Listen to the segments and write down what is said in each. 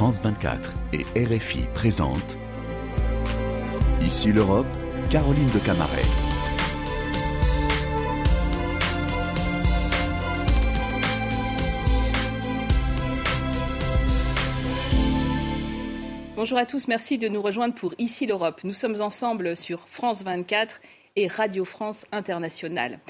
France 24 et RFI présentent Ici l'Europe, Caroline de Camaret. Bonjour à tous, merci de nous rejoindre pour Ici l'Europe. Nous sommes ensemble sur France 24 et Radio France Internationale.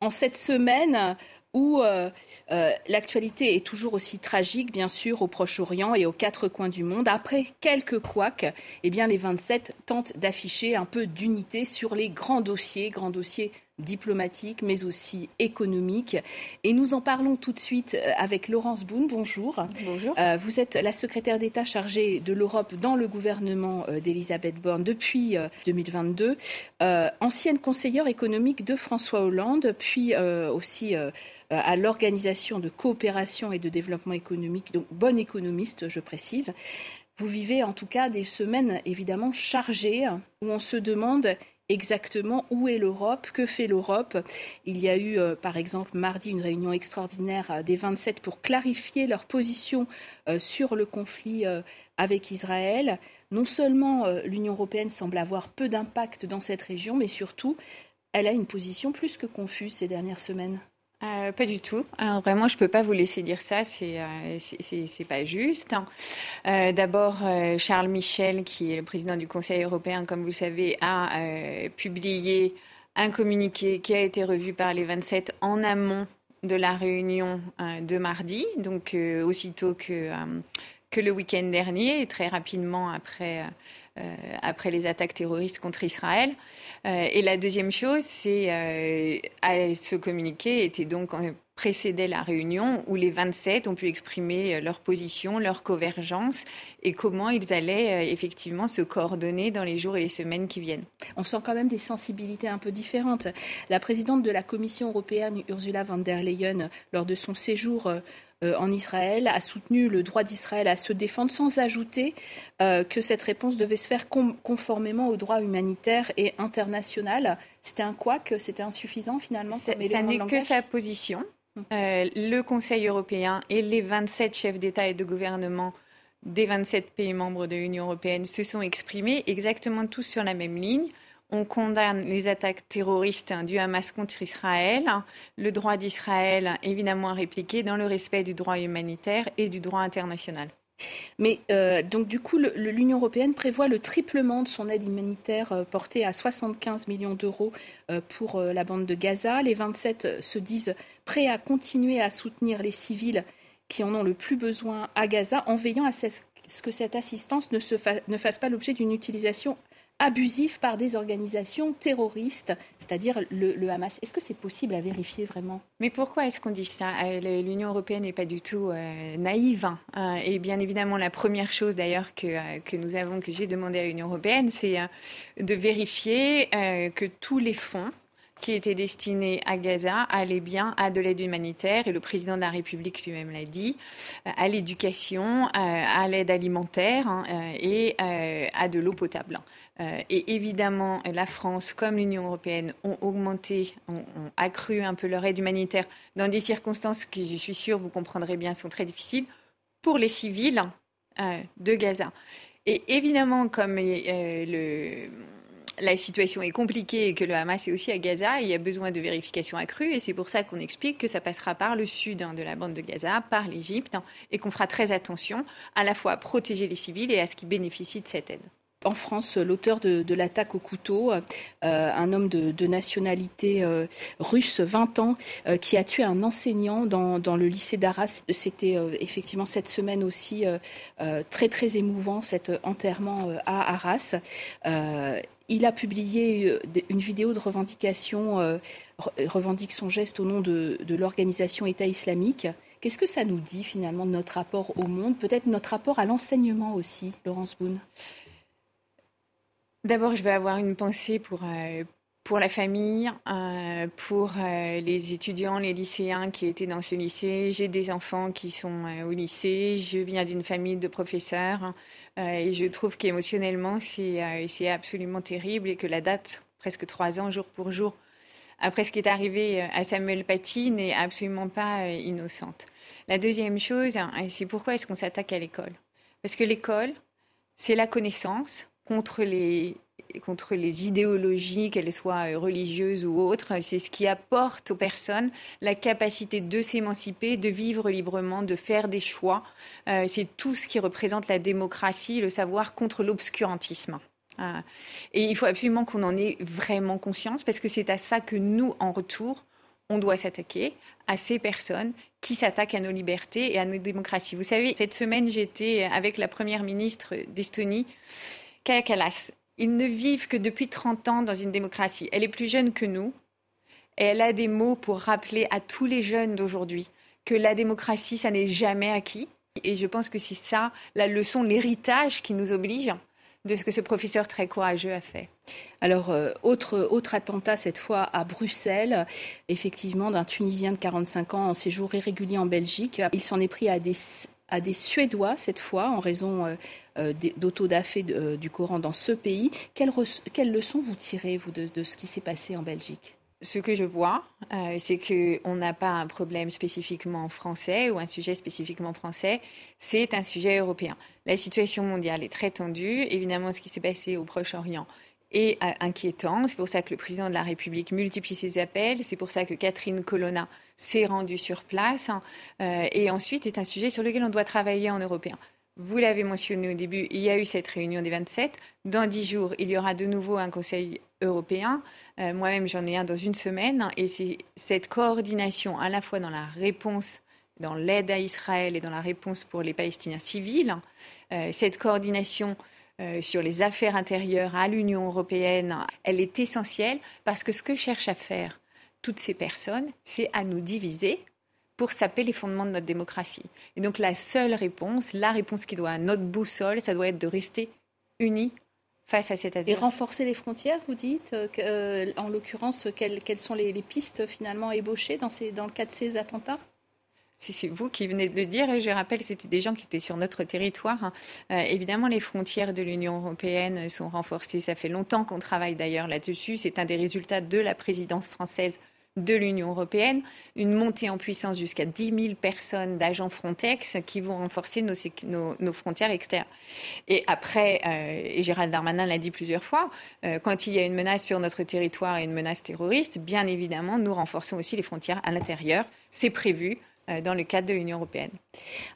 En cette semaine, où euh, euh, l'actualité est toujours aussi tragique, bien sûr, au Proche-Orient et aux quatre coins du monde. Après quelques couacs, eh bien, les 27 tentent d'afficher un peu d'unité sur les grands dossiers, grands dossiers diplomatiques, mais aussi économiques. Et nous en parlons tout de suite euh, avec Laurence Boone. Bonjour. Bonjour. vous êtes la secrétaire d'État chargée de l'Europe dans le gouvernement d'Elisabeth Borne depuis 2022, ancienne conseillère économique de François Hollande, puis aussi euh, à l'Organisation de coopération et de développement économique, donc bonne économiste, je précise. Vous vivez en tout cas des semaines évidemment chargées où on se demande exactement où est l'Europe, que fait l'Europe. Il y a eu, euh, par exemple, mardi, une réunion extraordinaire euh, des 27 pour clarifier leur position sur le conflit avec Israël. Non seulement l'Union européenne semble avoir peu d'impact dans cette région, mais surtout, elle a une position plus que confuse ces dernières semaines. Euh, pas du tout. vraiment, je peux pas vous laisser dire ça. C'est euh, c'est pas juste. Euh, D'abord, euh, Charles Michel, qui est le président du Conseil européen, comme vous le savez, a euh, publié un communiqué qui a été revu par les 27 en amont de la réunion de mardi, donc aussitôt que que le week-end dernier, et très rapidement après euh, après les attaques terroristes contre Israël. Euh, et la deuxième chose, c'est euh, ce communiqué était donc précédait la réunion où les 27 ont pu exprimer leur position, leur convergence et comment ils allaient effectivement se coordonner dans les jours et les semaines qui viennent. On sent quand même des sensibilités un peu différentes. La présidente de la Commission européenne, Ursula von der Leyen, lors de son séjour euh, en Israël, a soutenu le droit d'Israël à se défendre, sans ajouter euh, que cette réponse devait se faire conformément au droit humanitaire et international. C'était un que c'était insuffisant finalement Ça n'est que sa position. Hum. Euh, le Conseil européen et les 27 chefs d'État et de gouvernement des 27 pays membres de l'Union européenne se sont exprimés exactement tous sur la même ligne. On condamne les attaques terroristes du Hamas contre Israël, le droit d'Israël évidemment à répliquer dans le respect du droit humanitaire et du droit international. Mais euh, donc du coup, l'Union européenne prévoit le triplement de son aide humanitaire euh, portée à 75 millions d'euros euh, pour la bande de Gaza. Les 27 se disent prêts à continuer à soutenir les civils qui en ont le plus besoin à Gaza en veillant à ce que cette assistance ne, se ne fasse pas l'objet d'une utilisation abusif par des organisations terroristes, c'est-à-dire le, Hamas. Est-ce que c'est possible à vérifier vraiment? Mais pourquoi est-ce qu'on dit ça? Euh, L'Union européenne n'est pas du tout euh, naïve. Hein. Euh, et bien évidemment, la première chose d'ailleurs que, que nous avons, que j'ai demandé à l'Union européenne, c'est de vérifier que tous les fonds qui étaient destinés à Gaza allaient bien à de l'aide humanitaire, et le président de la République lui-même l'a dit, à l'éducation, à l'aide alimentaire hein, et à de l'eau potable. Euh, et évidemment, la France comme l'Union européenne ont augmenté, ont, accru un peu leur aide humanitaire dans des circonstances qui, je suis sûre, vous comprendrez bien, sont très difficiles pour les civils euh, de Gaza. Et évidemment, comme euh, la situation est compliquée et que le Hamas est aussi à Gaza, il y a besoin de vérifications accrues et c'est pour ça qu'on explique que ça passera par le sud hein, de la bande de Gaza, par l'Égypte, hein, et qu'on fera très attention à la fois à protéger les civils et à ce qu'ils bénéficient de cette aide en France l'auteur de, l'attaque au couteau, euh, un homme de, nationalité euh, russe, 20 ans, euh, qui a tué un enseignant dans, le lycée d'Arras. C'était effectivement cette semaine aussi très très émouvant, cet enterrement à Arras. Il a publié une vidéo de revendication, revendique son geste au nom de, de l'organisation État islamique. Qu'est-ce que ça nous dit finalement de notre rapport au monde, peut-être notre rapport à l'enseignement aussi, Laurence Boone? D'abord, je vais avoir une pensée pour, euh, pour la famille, euh, pour euh, les étudiants, les lycéens qui étaient dans ce lycée. J'ai des enfants qui sont au lycée. Je viens d'une famille de professeurs. et je trouve qu'émotionnellement, c'est absolument terrible et que la date, presque trois ans, jour pour jour, après ce qui est arrivé à Samuel Paty, n'est absolument pas innocente. La deuxième chose, c'est pourquoi est-ce qu'on s'attaque à l'école? Parce que l'école, c'est la connaissance contre les, contre les idéologies, qu'elles soient euh, religieuses ou autres. C'est ce qui apporte aux personnes la capacité de s'émanciper, de vivre librement, de faire des choix. Euh, c'est tout ce qui représente la démocratie, le savoir contre l'obscurantisme. Euh, et il faut absolument qu'on en ait vraiment conscience parce que c'est à ça que nous, en retour, on doit s'attaquer à ces personnes qui s'attaquent à nos libertés et à nos démocraties. Vous savez, cette semaine, j'étais avec la première ministre d'Estonie, Kaya Kallas. Ils ne vivent que depuis 30 ans dans une démocratie. Elle est plus jeune que nous. Et elle a des mots pour rappeler à tous les jeunes d'aujourd'hui que la démocratie, ça n'est jamais acquis. Et je pense que c'est ça la leçon, l'héritage qui nous oblige de ce que ce professeur très courageux a fait. Alors, euh, autre, autre attentat, cette fois à Bruxelles, effectivement, d'un Tunisien de 45 ans en séjour irrégulier en Belgique. Il s'en est pris à des, à des Suédois, cette fois, en raison euh, d'autodafé du Coran dans ce pays. Quelle, quelle leçon vous tirez, vous, de, ce qui s'est passé en Belgique? Ce que je vois, euh, c'est qu'on n'a pas un problème spécifiquement français ou un sujet spécifiquement français, c'est un sujet européen. La situation mondiale est très tendue. Évidemment, ce qui s'est passé au Proche-Orient est euh, inquiétant. C'est pour ça que le président de la République multiplie ses appels. C'est pour ça que Catherine Colonna s'est rendue sur place. Euh, et ensuite, c'est un sujet sur lequel on doit travailler en européen. Vous l'avez mentionné au début, il y a eu cette réunion des 27. Dans dix jours, il y aura de nouveau un Conseil européen. Euh, moi-même, j'en ai un dans une semaine. Et c'est cette coordination à la fois dans la réponse, dans l'aide à Israël et dans la réponse pour les Palestiniens civils, euh, cette coordination euh, sur les affaires intérieures à l'Union européenne, elle est essentielle parce que ce que cherchent à faire toutes ces personnes, c'est à nous diviser pour saper les fondements de notre démocratie. Et donc la seule réponse, la réponse qui doit à notre boussole, ça doit être de rester unis face à cette adversaire. Et renforcer les frontières, vous dites euh, euh, En l'occurrence, quelles, sont les, pistes finalement ébauchées dans, ces, dans le cas de ces attentats? C'est vous qui venez de le dire, et je rappelle, c'était des gens qui étaient sur notre territoire. Hein. Euh, évidemment, les frontières de l'Union européenne sont renforcées. Ça fait longtemps qu'on travaille d'ailleurs là-dessus. C'est un des résultats de la présidence française de l'Union européenne, une montée en puissance jusqu'à 10 000 personnes d'agents Frontex qui vont renforcer nos, frontières externes. Et après, euh, et Gérald Darmanin l'a dit plusieurs fois, euh, quand il y a une menace sur notre territoire et une menace terroriste, bien évidemment, nous renforçons aussi les frontières à l'intérieur. C'est prévu. Euh, dans le cadre de l'Union européenne.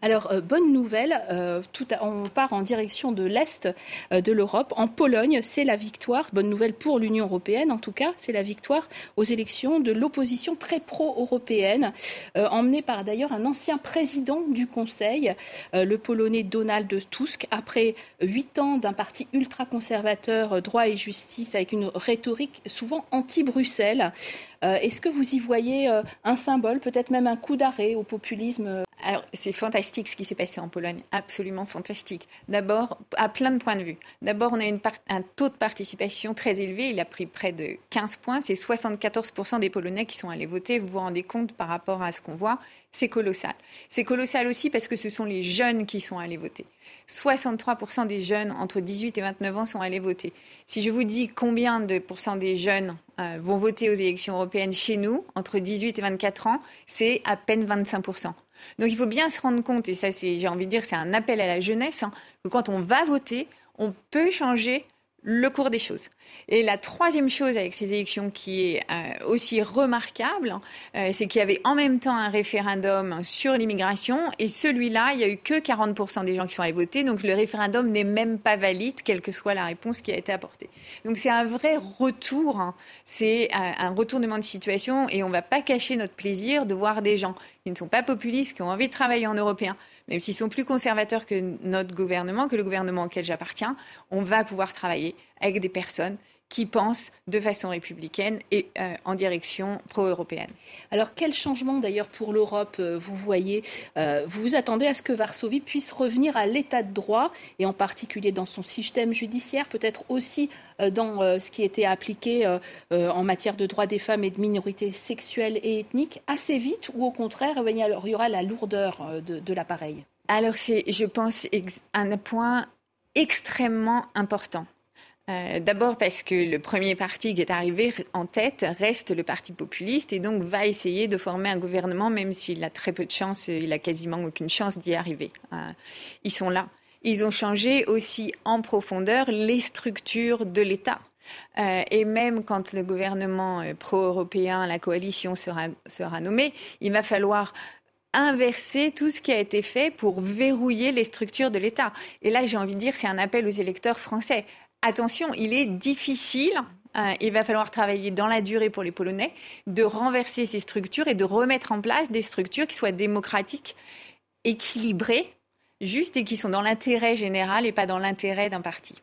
Alors, euh, bonne nouvelle, euh, on part en direction de l'Est de l'Europe. En Pologne, c'est la victoire, bonne nouvelle pour l'Union européenne en tout cas, c'est la victoire aux élections de l'opposition très pro-européenne, emmenée par d'ailleurs un ancien président du Conseil, le Polonais Donald Tusk, après huit ans d'un parti ultra-conservateur, droit et justice, avec une rhétorique souvent anti-Bruxelles. Euh, est-ce que vous y voyez euh, un symbole, peut-être même un coup d'arrêt au populisme euh Alors, c'est fantastique ce qui s'est passé en Pologne, absolument fantastique. D'abord, à plein de points de vue. D'abord, on a un taux de participation très élevé, il a pris près de 15 points, c'est 74% des Polonais qui sont allés voter, vous vous rendez compte par rapport à ce qu'on voit, c'est colossal. C'est colossal aussi parce que ce sont les jeunes qui sont allés voter. 63% des jeunes entre 18 et 29 ans sont allés voter. Si je vous dis combien de pourcents des jeunes euh, vont voter aux élections européennes chez nous, entre 18 et 24 ans, c'est à peine 25%. Donc il faut bien se rendre compte, et ça j'ai envie de dire c'est un appel à la jeunesse, hein, que quand on va voter, on peut changer le cours des choses. Et la troisième chose avec ces élections qui est euh, aussi remarquable, euh, c'est qu'il y avait en même temps un référendum sur l'immigration et celui-là, il n'y a eu que 40% des gens qui sont allés voter, donc le référendum n'est même pas valide, quelle que soit la réponse qui a été apportée. Donc c'est un vrai retour, hein. c'est euh, un retournement de situation et on ne va pas cacher notre plaisir de voir des gens qui ne sont pas populistes, qui ont envie de travailler en européen, même s'ils sont plus conservateurs que notre gouvernement, que le gouvernement auquel j'appartiens, on va pouvoir travailler avec des personnes qui pensent de façon républicaine et euh, en direction pro-européenne. Alors quel changement d'ailleurs pour l'Europe euh, vous voyez euh, Vous vous attendez à ce que Varsovie puisse revenir à l'état de droit et en particulier dans son système judiciaire, peut-être aussi dans ce qui était appliqué en matière de droits des femmes et de minorités sexuelles et ethniques assez vite ou au contraire il y aura la lourdeur de, de l'appareil? Alors c'est, je pense, un point extrêmement important. Euh, d'abord parce que le premier parti qui est arrivé en tête reste le parti populiste et donc va essayer de former un gouvernement même s'il a très peu de chance, il a quasiment aucune chance d'y arriver. Euh, ils sont là. ils ont changé aussi en profondeur les structures de l'État. Euh, et même quand le gouvernement euh, pro-européen, la coalition sera, sera nommée, il va falloir inverser tout ce qui a été fait pour verrouiller les structures de l'État. Et là, j'ai envie de dire, c'est un appel aux électeurs français. Attention, il est difficile euh, il va falloir travailler dans la durée pour les Polonais, de renverser ces structures et de remettre en place des structures qui soient démocratiques, équilibrées, justes et qui sont dans l'intérêt général et pas dans l'intérêt d'un parti.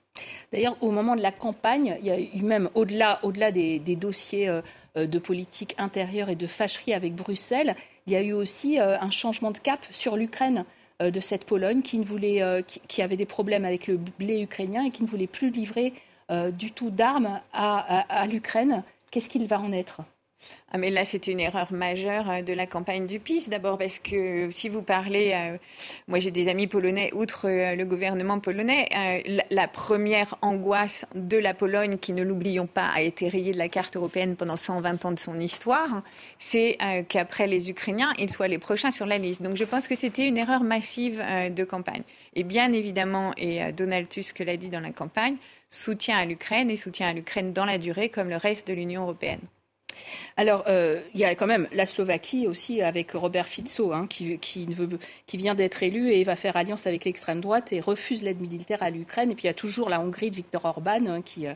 D'ailleurs, au moment de la campagne, il y a eu même au-delà, au-delà des, dossiers euh, euh, de politique intérieure et de fâcherie avec Bruxelles, il y a eu aussi un changement de cap sur l'Ukraine de cette Pologne qui, ne voulait, qui, avait des problèmes avec le blé ukrainien et qui ne voulait plus livrer euh, du tout d'armes à, l'Ukraine. Qu'est-ce qu'il va en être? Ah mais là, c'était une erreur majeure euh, de la campagne du PIS. D'abord parce que si vous parlez, euh, moi j'ai des amis polonais, outre le gouvernement polonais, la, première angoisse de la Pologne, qui ne l'oublions pas, a été rayée de la carte européenne pendant 120 ans de son histoire, c'est qu'après les Ukrainiens, ils soient les prochains sur la liste. Donc je pense que c'était une erreur massive de campagne. Et bien évidemment, et Donald Tusk l'a dit dans la campagne, soutien à l'Ukraine et soutien à l'Ukraine dans la durée comme le reste de l'Union européenne. Alors, euh, il y a quand même la Slovaquie aussi avec Robert Fico, hein, qui, vient d'être élu et va faire alliance avec l'extrême droite et refuse l'aide militaire à l'Ukraine. Et puis il y a toujours la Hongrie de Viktor Orban, hein, qui, euh,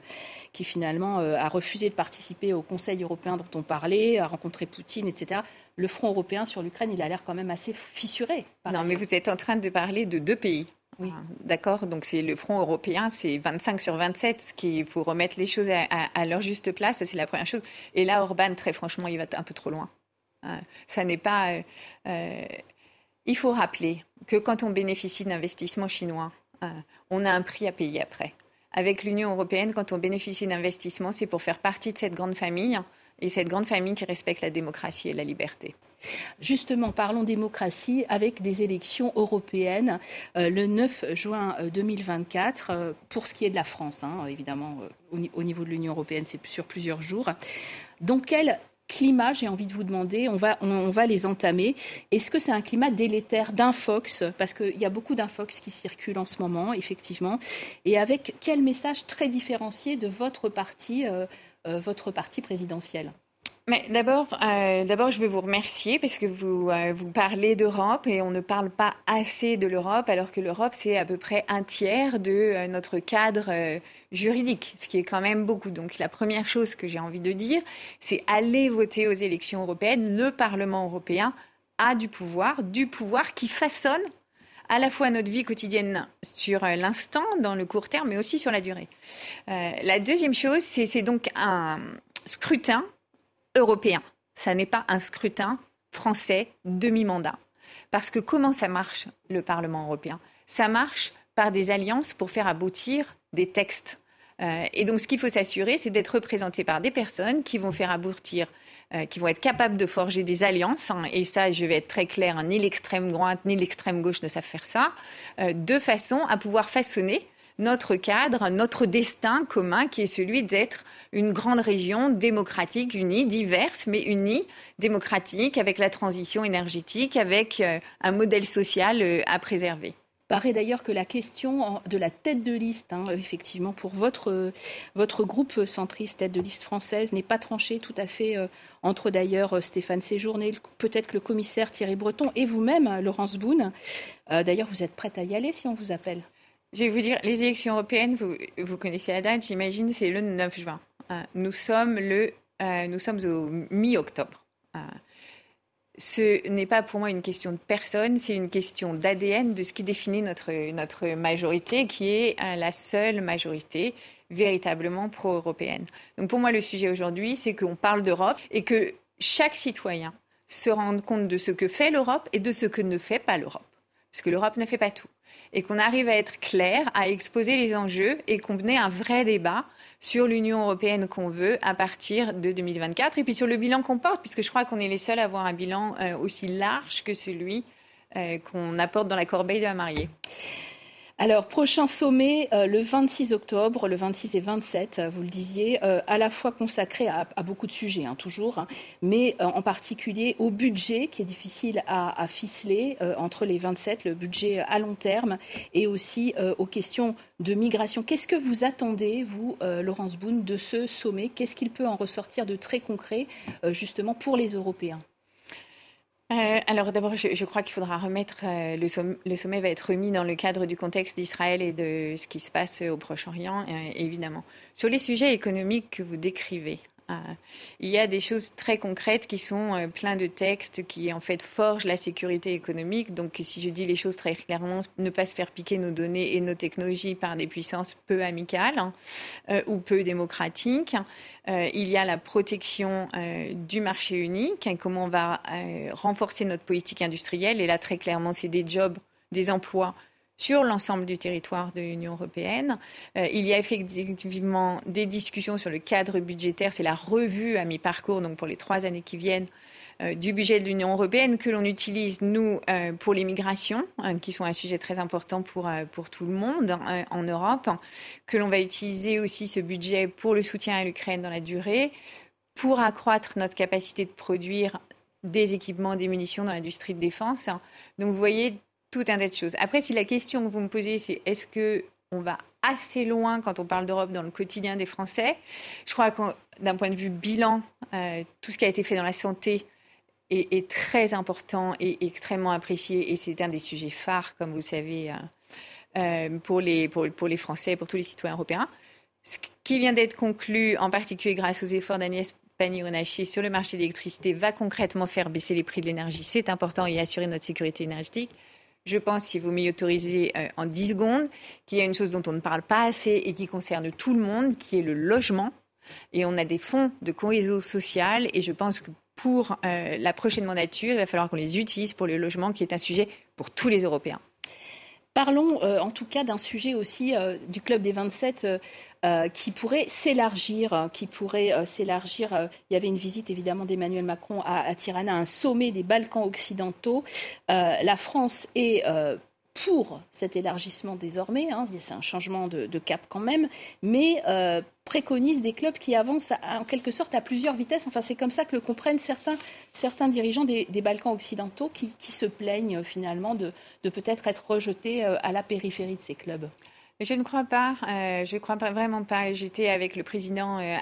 finalement euh, a refusé de participer au Conseil européen dont on parlait, a rencontré Poutine, etc. Le front européen sur l'Ukraine, il a l'air quand même assez fissuré. Non, mais vous êtes en train de parler de deux pays. Oui. D'accord, donc c'est le front européen, c'est 25 sur 27, qu'il faut remettre les choses à, leur juste place, c'est la première chose. Et là, Orban, très franchement, il va un peu trop loin. Euh, ça n'est pas. Euh, euh, il faut rappeler que quand on bénéficie d'investissements chinois, on a un prix à payer après. Avec l'Union européenne, quand on bénéficie d'investissements, c'est pour faire partie de cette grande famille et cette grande famille qui respecte la démocratie et la liberté. Justement, parlons démocratie avec des élections européennes euh, le 9 juin 2024, euh, euh, pour ce qui est de la France, hein, évidemment, au, niveau de l'Union européenne, c'est sur plusieurs jours. Dans quel climat, j'ai envie de vous demander, on va, on, va les entamer. Est-ce que c'est un climat délétère d'infox? Parce qu'il y a beaucoup d'infox qui circulent en ce moment, effectivement. Et avec quel message très différencié de votre parti, votre parti présidentiel d'abord, euh, d'abord, je veux vous remercier parce que vous, euh, vous parlez d'Europe et on ne parle pas assez de l'Europe, alors que l'Europe, c'est à peu près un tiers de euh, notre cadre juridique, ce qui est quand même beaucoup. Donc la première chose que j'ai envie de dire, c'est aller voter aux élections européennes. Le Parlement européen a du pouvoir, du pouvoir qui façonne à la fois notre vie quotidienne sur l'instant, dans le court terme, mais aussi sur la durée. la deuxième chose, c'est donc un scrutin européen. Ça n'est pas un scrutin français demi-mandat. Parce que comment ça marche, le Parlement européen? Ça marche par des alliances pour faire aboutir des textes. Euh, et donc, ce qu'il faut s'assurer, c'est d'être représenté par des personnes qui vont faire aboutir, euh, qui vont être capables de forger des alliances. Hein. et ça, je vais être très clair, hein, ni l'extrême droite ni l'extrême gauche ne savent faire ça, euh, de façon à pouvoir façonner notre cadre, notre destin commun qui est celui d'être une grande région démocratique, unie, diverse, mais unie, démocratique, avec la transition énergétique, avec un modèle social à préserver paraît d'ailleurs que la question de la tête de liste, hein, effectivement, pour votre, votre groupe centriste, tête de liste française, n'est pas tranchée tout à fait euh, entre d'ailleurs Stéphane Séjourné, peut-être que le commissaire Thierry Breton et vous-même, Laurence Boone. d'ailleurs, vous êtes prête à y aller si on vous appelle je vais vous dire, les élections européennes, vous, vous connaissez la date, j'imagine, c'est le 9 juin. Euh, nous, sommes le, euh, nous sommes au mi-octobre. Euh, ce n'est pas pour moi une question de personne, c'est une question d'ADN, de ce qui définit notre, notre majorité, qui est la seule majorité véritablement pro-européenne. Donc pour moi, le sujet aujourd'hui, c'est qu'on parle d'Europe et que chaque citoyen se rende compte de ce que fait l'Europe et de ce que ne fait pas l'Europe. Parce que l'Europe ne fait pas tout et qu'on arrive à être clair, à exposer les enjeux et qu'on menait un vrai débat sur l'Union européenne qu'on veut à partir de 2024 et puis sur le bilan qu'on porte, puisque je crois qu'on est les seuls à avoir un bilan euh, aussi large que celui euh, qu'on apporte dans la corbeille de la mariée. Alors, prochain sommet euh, le 26 octobre, le 26 et 27, euh, vous le disiez, euh, à la fois consacré à, beaucoup de sujets, hein, toujours, hein, mais en particulier au budget qui est difficile à, ficeler entre les 27, le budget à long terme, et aussi aux questions de migration. Qu'est-ce que vous attendez, vous, Laurence Boone, de ce sommet? Qu'est-ce qu'il peut en ressortir de très concret, justement, pour les Européens? Euh, alors d'abord, je, crois qu'il faudra remettre, euh, le, sommet, va être remis dans le cadre du contexte d'Israël et de ce qui se passe au Proche-Orient, euh, évidemment. Sur les sujets économiques que vous décrivez, il y a des choses très concrètes qui sont euh, plein de textes qui en fait forgent la sécurité économique. Donc si je dis les choses très clairement, ne pas se faire piquer nos données et nos technologies par des puissances peu amicales hein, euh, ou peu démocratiques. Euh, il y a la protection du marché unique, hein, comment on va renforcer notre politique industrielle. Et là, très clairement, c'est des jobs, des emplois sur l'ensemble du territoire de l'Union européenne. Euh, il y a effectivement des discussions sur le cadre budgétaire. C'est la revue à mi-parcours, donc pour les trois années qui viennent, euh, du budget de l'Union européenne que l'on utilise, nous, euh, pour les migrations, hein, qui sont un sujet très important pour, pour tout le monde en Europe, que l'on va utiliser aussi ce budget pour le soutien à l'Ukraine dans la durée, pour accroître notre capacité de produire des équipements, des munitions dans l'industrie de défense. Donc vous voyez, tout un tas de choses. Après, si la question que vous me posez, c'est est-ce que on va assez loin quand on parle d'Europe dans le quotidien des Français Je crois que d'un point de vue bilan, euh, tout ce qui a été fait dans la santé est, très important et extrêmement apprécié. Et c'est un des sujets phares, comme vous savez, euh, euh, pour, les, pour, pour Français, pour tous les citoyens européens. Ce qui vient d'être conclu, en particulier grâce aux efforts d'Agnès Pannier-Runacher sur le marché de l'électricité, va concrètement faire baisser les prix de l'énergie. C'est important et assurer notre sécurité énergétique. Je pense, si vous m'y autorisez euh, en 10 secondes, qu'il y a une chose dont on ne parle pas assez et qui concerne tout le monde, qui est le logement. Et on a des fonds de cohésion sociale et je pense que pour euh, la prochaine mandature, il va falloir qu'on les utilise pour le logement, qui est un sujet pour tous les Européens. Parlons euh, en tout cas d'un sujet aussi du Club des 27 euh, qui pourrait s'élargir, hein, qui pourrait euh, s'élargir. Euh, il y avait une visite évidemment d'Emmanuel Macron à, Tirana, un sommet des Balkans occidentaux. la France est pour cet élargissement désormais, hein, c'est un changement de, cap quand même, mais préconise des clubs qui avancent en quelque sorte à plusieurs vitesses. Enfin, c'est comme ça que le comprennent certains, dirigeants des, Balkans occidentaux qui, se plaignent finalement de, de peut-être être rejetés à la périphérie de ces clubs. Je ne crois pas. Euh, je ne crois pas, vraiment pas. J'étais avec le président euh.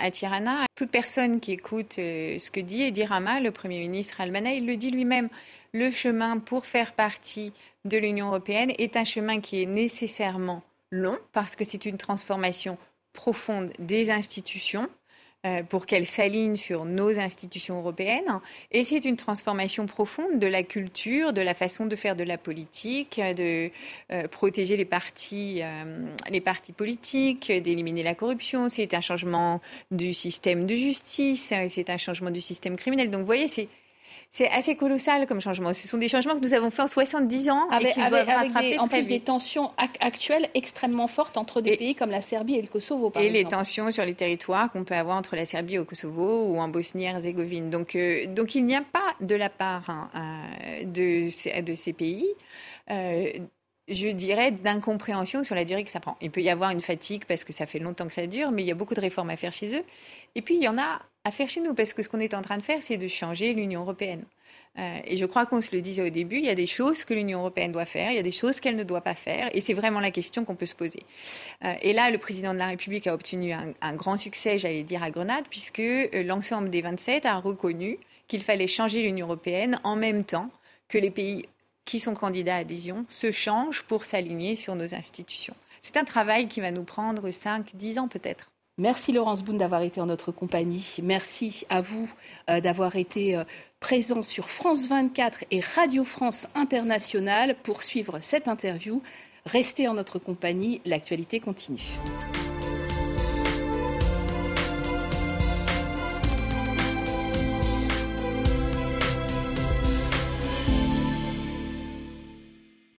Toute personne qui écoute euh, ce que dit Edi Rama, le Premier ministre Almana, il le dit lui-même. Le chemin pour faire partie de l'Union européenne est un chemin qui est nécessairement long parce que c'est une transformation profonde des institutions pour qu'elle s'aligne sur nos institutions européennes. Et c'est une transformation profonde de la culture, de la façon de faire de la politique, de euh, protéger les partis, euh, les partis politiques, d'éliminer la corruption. C'est un changement du système de justice, c'est un changement du système criminel. Donc, vous voyez, c'est c'est assez colossal comme changement. Ce sont des changements que nous avons faits en 70 ans avec, et qui en plus des tensions actuelles extrêmement fortes entre des pays comme la Serbie et le Kosovo. et les tensions sur les territoires qu'on peut avoir entre la Serbie et le Kosovo ou en Bosnie-Herzégovine. Donc, euh, donc il n'y a pas de la part hein, euh, de, de, ces pays. Euh, je dirais, d'incompréhension sur la durée que ça prend. Il peut y avoir une fatigue parce que ça fait longtemps que ça dure, mais il y a beaucoup de réformes à faire chez eux. Et puis, il y en a à faire chez nous, parce que ce qu'on est en train de faire, c'est de changer l'Union européenne. Euh, et je crois qu'on se le disait au début, il y a des choses que l'Union européenne doit faire, il y a des choses qu'elle ne doit pas faire, et c'est vraiment la question qu'on peut se poser. Euh, et là, le président de la République a obtenu un, un grand succès, j'allais dire, à Grenade, puisque euh, l'ensemble des 27 a reconnu qu'il fallait changer l'Union européenne en même temps que les pays qui sont candidats à adhésion se changent pour s'aligner sur nos institutions. C'est un travail qui va nous prendre 5-10 ans peut-être. Merci Laurence Boone d'avoir été en notre compagnie. Merci à vous euh, d'avoir été euh, présent sur France 24 et Radio France Internationale pour suivre cette interview. Restez en notre compagnie, l'actualité continue.